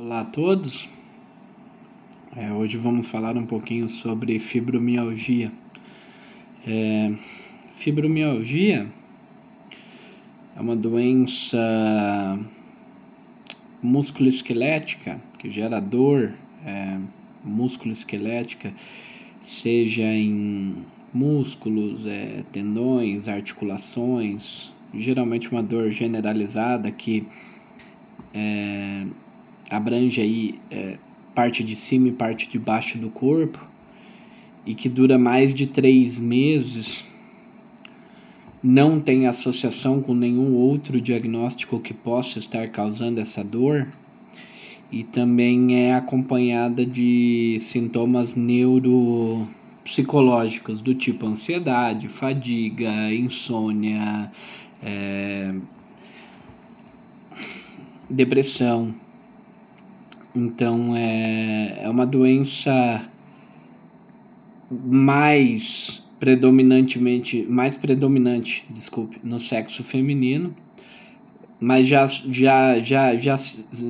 Olá a todos. É, hoje vamos falar um pouquinho sobre fibromialgia. É, fibromialgia é uma doença musculoesquelética que gera dor é, musculoesquelética, seja em músculos, é, tendões, articulações, geralmente uma dor generalizada que é, abrange aí é, parte de cima e parte de baixo do corpo e que dura mais de três meses, não tem associação com nenhum outro diagnóstico que possa estar causando essa dor e também é acompanhada de sintomas neuropsicológicos do tipo ansiedade, fadiga, insônia, é, depressão. Então é, é uma doença mais predominantemente, mais predominante, desculpe, no sexo feminino, mas já, já, já, já,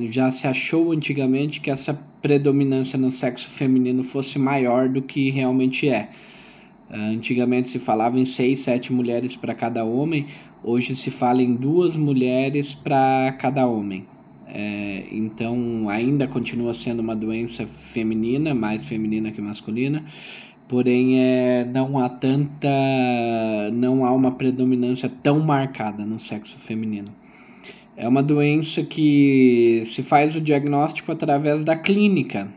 já se achou antigamente que essa predominância no sexo feminino fosse maior do que realmente é. Antigamente se falava em seis, sete mulheres para cada homem, hoje se fala em duas mulheres para cada homem. É, então, ainda continua sendo uma doença feminina, mais feminina que masculina, porém é, não há tanta, não há uma predominância tão marcada no sexo feminino. É uma doença que se faz o diagnóstico através da clínica,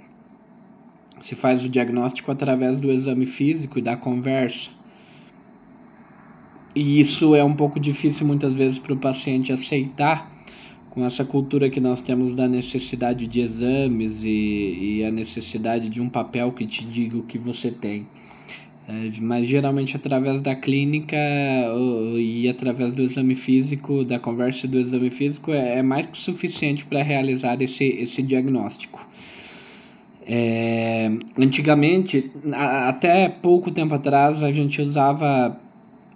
se faz o diagnóstico através do exame físico e da conversa. E isso é um pouco difícil muitas vezes para o paciente aceitar, com essa cultura que nós temos da necessidade de exames e, e a necessidade de um papel que te diga o que você tem. É, mas geralmente através da clínica e através do exame físico, da conversa do exame físico, é, é mais que suficiente para realizar esse, esse diagnóstico. É, antigamente, até pouco tempo atrás, a gente usava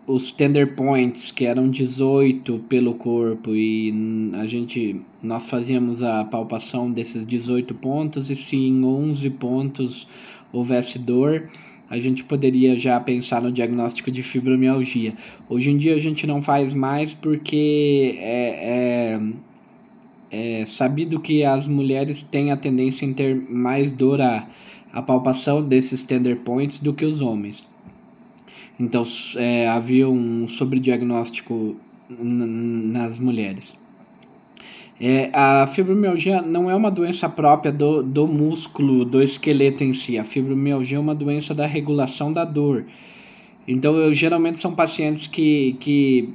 os tender points, que eram 18 pelo corpo, e a gente nós fazíamos a palpação desses 18 pontos, e se em 11 pontos houvesse dor, a gente poderia já pensar no diagnóstico de fibromialgia. Hoje em dia a gente não faz mais porque é, é, é sabido que as mulheres têm a tendência em ter mais dor à, à palpação desses tender points do que os homens. Então é, havia um sobrediagnóstico nas mulheres. É, a fibromialgia não é uma doença própria do, do músculo, do esqueleto em si. A fibromialgia é uma doença da regulação da dor. Então, eu, geralmente são pacientes que, que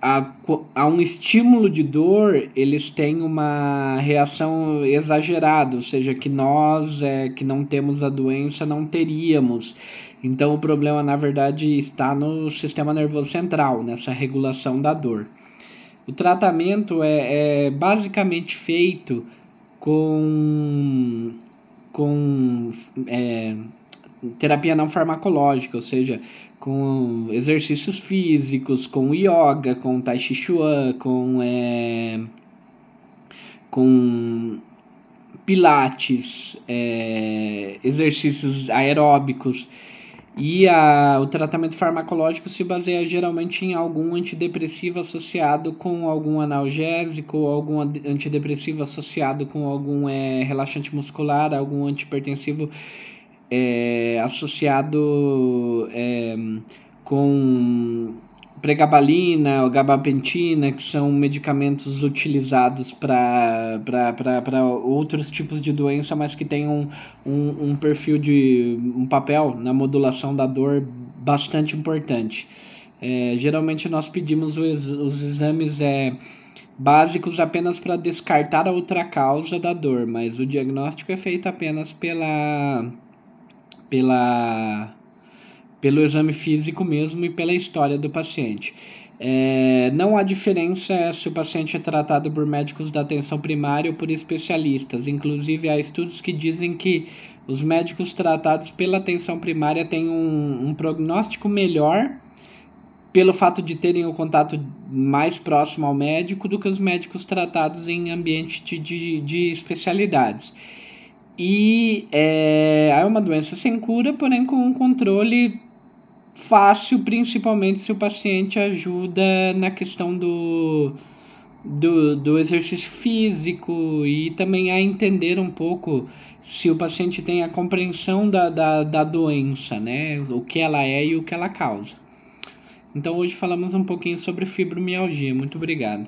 a, a um estímulo de dor, eles têm uma reação exagerada, ou seja, que nós é, que não temos a doença não teríamos. Então o problema na verdade está no sistema nervoso central, nessa regulação da dor. O tratamento é, é basicamente feito com, com é, terapia não farmacológica, ou seja, com exercícios físicos, com yoga, com tai chi chuan, com, é, com pilates, é, exercícios aeróbicos. E a, o tratamento farmacológico se baseia geralmente em algum antidepressivo associado com algum analgésico, algum antidepressivo associado com algum é, relaxante muscular, algum antipertensivo é, associado é, com pregabalina ou gabapentina, que são medicamentos utilizados para outros tipos de doença, mas que têm um, um, um, perfil de um papel na modulação da dor bastante importante. É, geralmente nós pedimos os, os exames é, básicos apenas para descartar a outra causa da dor, mas o diagnóstico é feito apenas pela pela pelo exame físico mesmo e pela história do paciente. É, não há diferença se o paciente é tratado por médicos da atenção primária ou por especialistas. Inclusive, há estudos que dizem que os médicos tratados pela atenção primária têm um, um prognóstico melhor pelo fato de terem o contato mais próximo ao médico do que os médicos tratados em ambiente de, de, de especialidades. E é, é uma doença sem cura, porém com um controle fácil, principalmente se o paciente ajuda na questão do, do, do exercício físico e também a entender um pouco se o paciente tem a compreensão da, da, da doença, né? O que ela é e o que ela causa. Então hoje falamos um pouquinho sobre fibromialgia. Muito obrigado.